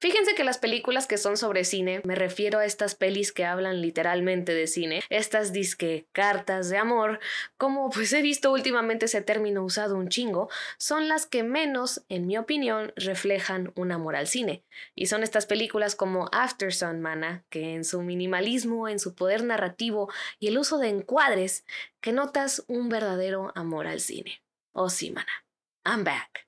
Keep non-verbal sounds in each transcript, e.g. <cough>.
Fíjense que las películas que son sobre cine, me refiero a estas pelis que hablan literalmente de cine, estas disque cartas de amor, como pues he visto últimamente ese término usado un chingo, son las que menos, en mi opinión, reflejan un amor al cine. Y son estas películas como After Sun, mana, que en su minimalismo, en su poder narrativo y el uso de encuadres, que notas un verdadero amor al cine. Oh sí, mana. I'm back.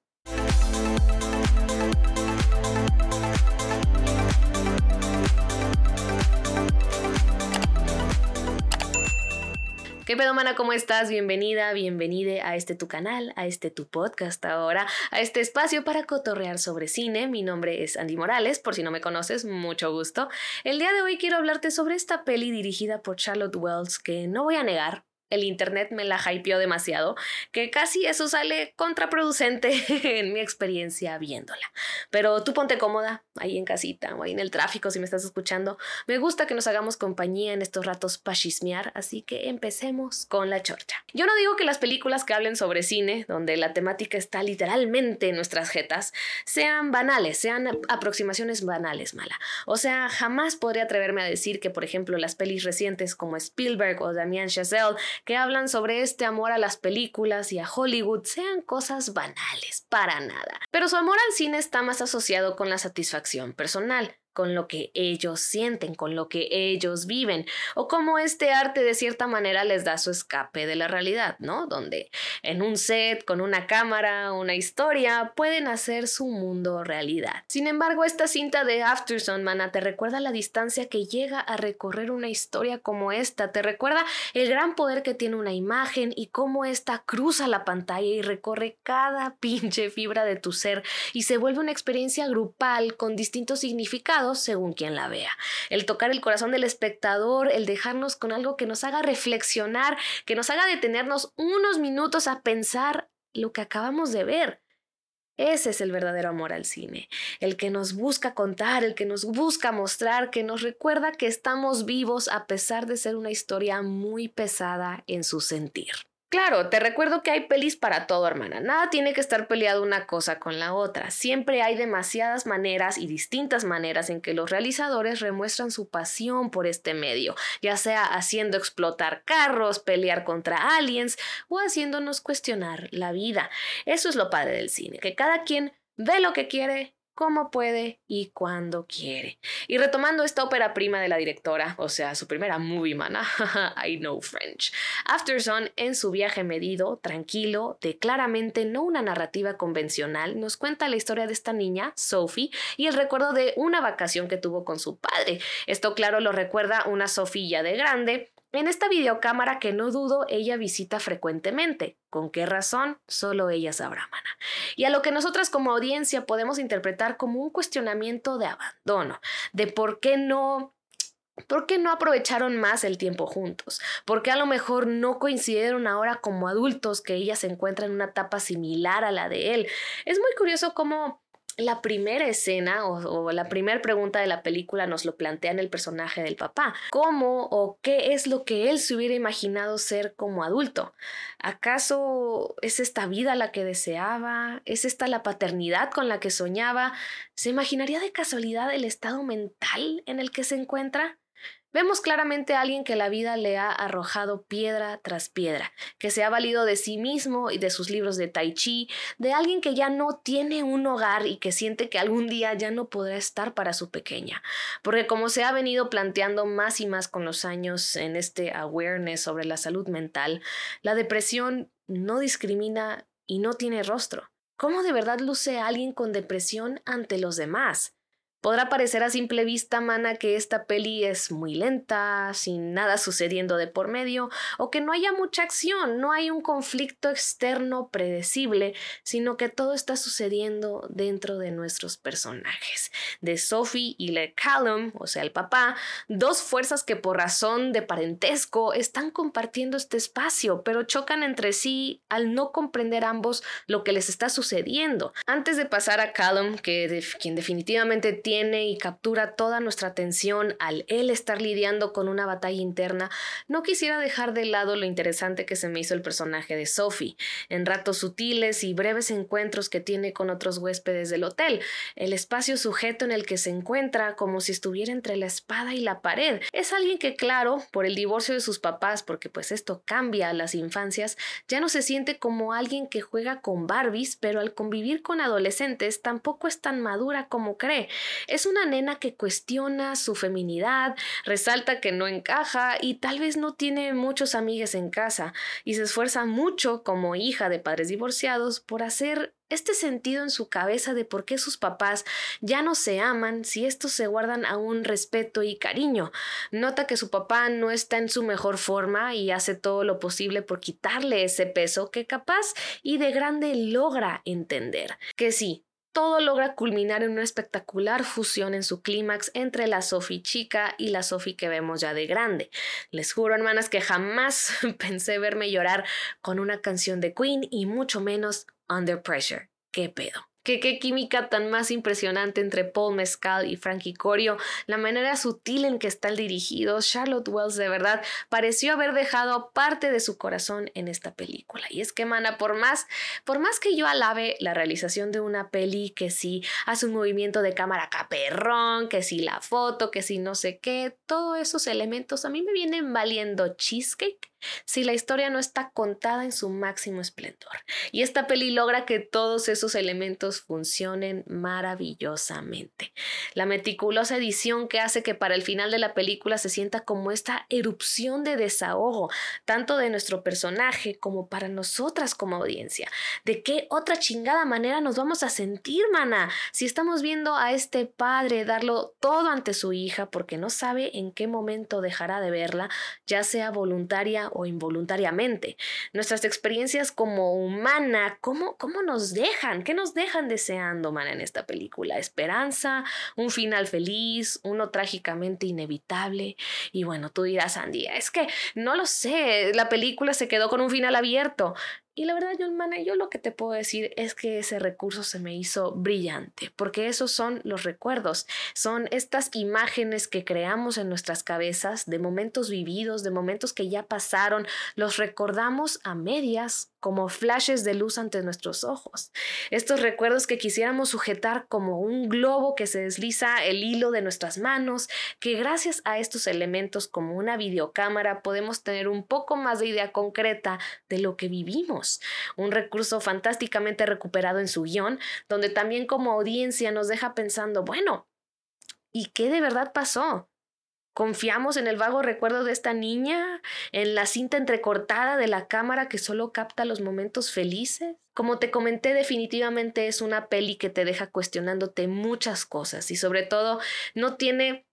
¿Qué pedo, mana? ¿Cómo estás? Bienvenida, bienvenide a este tu canal, a este tu podcast ahora, a este espacio para cotorrear sobre cine. Mi nombre es Andy Morales, por si no me conoces, mucho gusto. El día de hoy quiero hablarte sobre esta peli dirigida por Charlotte Wells que no voy a negar, el internet me la hypeó demasiado, que casi eso sale contraproducente <laughs> en mi experiencia viéndola. Pero tú ponte cómoda, ahí en casita o ahí en el tráfico si me estás escuchando. Me gusta que nos hagamos compañía en estos ratos para chismear, así que empecemos con la chorcha. Yo no digo que las películas que hablen sobre cine, donde la temática está literalmente en nuestras jetas, sean banales, sean aproximaciones banales, mala. O sea, jamás podría atreverme a decir que, por ejemplo, las pelis recientes como Spielberg o Damien Chazelle que hablan sobre este amor a las películas y a Hollywood sean cosas banales, para nada. Pero su amor al cine está más asociado con la satisfacción personal, con lo que ellos sienten, con lo que ellos viven, o como este arte de cierta manera les da su escape de la realidad, ¿no? Donde en un set, con una cámara, una historia, pueden hacer su mundo realidad. Sin embargo, esta cinta de Afterson, mana, te recuerda la distancia que llega a recorrer una historia como esta, te recuerda el gran poder que tiene una imagen y cómo esta cruza la pantalla y recorre cada <laughs> pinche fibra de tu ser y se vuelve una experiencia grupal con distintos significados según quien la vea. El tocar el corazón del espectador, el dejarnos con algo que nos haga reflexionar, que nos haga detenernos unos minutos a pensar lo que acabamos de ver. Ese es el verdadero amor al cine, el que nos busca contar, el que nos busca mostrar, que nos recuerda que estamos vivos a pesar de ser una historia muy pesada en su sentir. Claro, te recuerdo que hay pelis para todo, hermana. Nada tiene que estar peleado una cosa con la otra. Siempre hay demasiadas maneras y distintas maneras en que los realizadores remuestran su pasión por este medio, ya sea haciendo explotar carros, pelear contra aliens o haciéndonos cuestionar la vida. Eso es lo padre del cine, que cada quien ve lo que quiere cómo puede y cuando quiere. Y retomando esta ópera prima de la directora, o sea, su primera movie mana, <laughs> I know French. Afterson, en su viaje medido, tranquilo, de claramente no una narrativa convencional, nos cuenta la historia de esta niña, Sophie, y el recuerdo de una vacación que tuvo con su padre. Esto, claro, lo recuerda una Sofía de grande, en esta videocámara que no dudo ella visita frecuentemente. ¿Con qué razón? Solo ella sabrá, mana. Y a lo que nosotras como audiencia podemos interpretar como un cuestionamiento de abandono, de por qué no ¿Por qué no aprovecharon más el tiempo juntos? ¿Por qué a lo mejor no coincidieron ahora como adultos que ella se encuentra en una etapa similar a la de él? Es muy curioso cómo la primera escena o, la primera pregunta de la película nos lo plantea en el personaje del papá. ¿Cómo o qué es lo que él se hubiera imaginado ser como adulto? ¿Acaso es esta vida la que deseaba? ¿Es esta la paternidad con la que soñaba? ¿Se imaginaría de casualidad el estado mental en el que se encuentra? Vemos claramente a alguien que la vida le ha arrojado piedra tras piedra, que se ha valido de sí mismo y de sus libros de tai chi, de alguien que ya no tiene un hogar y que siente que algún día ya no podrá estar para su pequeña. Porque como se ha venido planteando más y más con los años en este awareness sobre la salud mental, la depresión no discrimina y no tiene rostro. ¿Cómo de verdad luce alguien con depresión ante los demás? Podrá parecer a simple vista, mana, que esta peli es muy lenta, sin nada sucediendo de por medio, o que no haya mucha acción, no hay un conflicto externo predecible, sino que todo está sucediendo dentro de nuestros personajes, de Sophie y Le Callum, o sea, el papá, dos fuerzas que por razón de parentesco están compartiendo este espacio, pero chocan entre sí al no comprender ambos lo que les está sucediendo. Antes de pasar a Callum, que quien definitivamente y captura toda nuestra atención al él estar lidiando con una batalla interna, no quisiera dejar de lado lo interesante que se me hizo el personaje de Sophie, en ratos sutiles y breves encuentros que tiene con otros huéspedes del hotel, el espacio sujeto en el que se encuentra como si estuviera entre la espada y la pared. Es alguien que, claro, por el divorcio de sus papás, porque pues esto cambia a las infancias, ya no se siente como alguien que juega con Barbies, pero al convivir con adolescentes tampoco es tan madura como cree. Es una nena que cuestiona su feminidad, resalta que no encaja y tal vez no tiene muchos amigos en casa y se esfuerza mucho como hija de padres divorciados por hacer este sentido en su cabeza de por qué sus papás ya no se aman si estos se guardan aún respeto y cariño. Nota que su papá no está en su mejor forma y hace todo lo posible por quitarle ese peso que capaz y de grande logra entender. Que sí, todo logra culminar en una espectacular fusión en su clímax entre la Sophie chica y la Sophie que vemos ya de grande. Les juro, hermanas, que jamás <laughs> pensé verme llorar con una canción de Queen y mucho menos Under Pressure. ¿Qué pedo? Que qué química tan más impresionante entre Paul Mescal y Frankie Corio, la manera sutil en que están dirigidos, Charlotte Wells de verdad pareció haber dejado parte de su corazón en esta película. Y es que, mana, por más, por más que yo alabe la realización de una peli que sí hace un movimiento de cámara caperrón, que sí la foto, que sí no sé qué, todos esos elementos a mí me vienen valiendo cheesecake si la historia no está contada en su máximo esplendor. Y esta peli logra que todos esos elementos funcionen maravillosamente. La meticulosa edición que hace que para el final de la película se sienta como esta erupción de desahogo, tanto de nuestro personaje como para nosotras como audiencia. ¿De qué otra chingada manera nos vamos a sentir, mana? Si estamos viendo a este padre darlo todo ante su hija porque no sabe en qué momento dejará de verla, ya sea voluntaria o involuntariamente. Nuestras experiencias como humana, ¿cómo, ¿cómo nos dejan? ¿Qué nos dejan deseando, man, en esta película? Esperanza, un final feliz, uno trágicamente inevitable. Y bueno, tú dirás, Andy, es que no lo sé, la película se quedó con un final abierto. Y la verdad, John Mana, yo lo que te puedo decir es que ese recurso se me hizo brillante, porque esos son los recuerdos, son estas imágenes que creamos en nuestras cabezas de momentos vividos, de momentos que ya pasaron, los recordamos a medias como flashes de luz ante nuestros ojos. Estos recuerdos que quisiéramos sujetar como un globo que se desliza el hilo de nuestras manos, que gracias a estos elementos como una videocámara podemos tener un poco más de idea concreta de lo que vivimos un recurso fantásticamente recuperado en su guion, donde también como audiencia nos deja pensando, bueno, ¿y qué de verdad pasó? ¿Confiamos en el vago recuerdo de esta niña? ¿En la cinta entrecortada de la cámara que solo capta los momentos felices? Como te comenté, definitivamente es una peli que te deja cuestionándote muchas cosas y sobre todo no tiene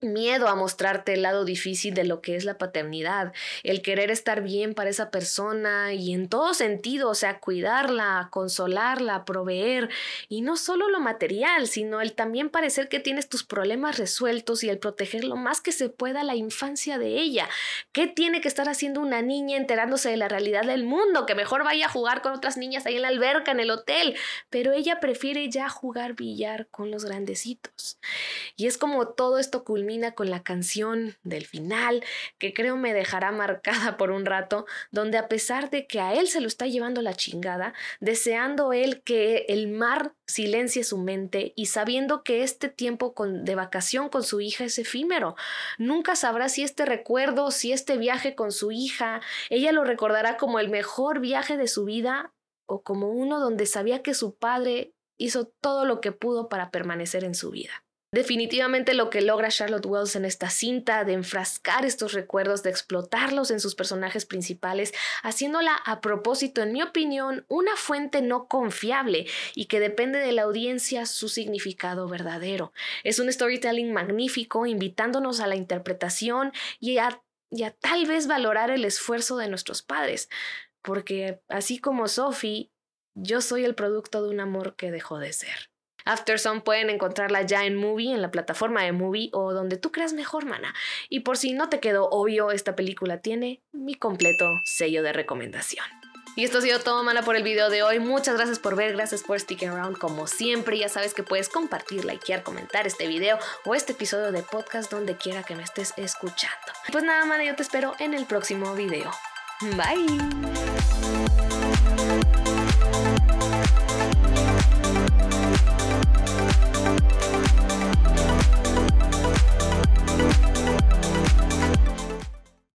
miedo a mostrarte el lado difícil de lo que es la paternidad, el querer estar bien para esa persona y en todo sentido, o sea, cuidarla, consolarla, proveer, y no solo lo material, sino el también parecer que tienes tus problemas resueltos y el proteger lo más que se pueda la infancia de ella. ¿Qué tiene que estar haciendo una niña enterándose de la realidad del mundo? Que mejor vaya a jugar con otras niñas ahí en la alberca, en el hotel, pero ella prefiere ya jugar billar con los grandecitos. Y es como todo esto culmina con la canción del final, que creo me dejará marcada por un rato, donde a pesar de que a él se lo está llevando la chingada, deseando él que el mar silencie su mente y sabiendo que este tiempo de vacación con su hija es efímero. Nunca sabrá si este recuerdo, si este viaje con su hija, ella lo recordará como el mejor viaje de su vida o como uno donde sabía que su padre hizo todo lo que pudo para permanecer en su vida. Definitivamente lo que logra Charlotte Wells en esta cinta de enfrascar estos recuerdos, de explotarlos en sus personajes principales, haciéndola a propósito, en mi opinión, una fuente no confiable y que depende de la audiencia su significado verdadero. Es un storytelling magnífico, invitándonos a la interpretación y a, y a tal vez valorar el esfuerzo de nuestros padres, porque así como Sophie, yo soy el producto de un amor que dejó de ser. Afterson pueden encontrarla ya en Movie, en la plataforma de Movie o donde tú creas mejor, mana. Y por si no te quedó obvio, esta película tiene mi completo sello de recomendación. Y esto ha sido todo, mana, por el video de hoy. Muchas gracias por ver, gracias por sticking around como siempre. Ya sabes que puedes compartir, likear, comentar este video o este episodio de podcast donde quiera que me estés escuchando. Pues nada, mana, yo te espero en el próximo video. Bye.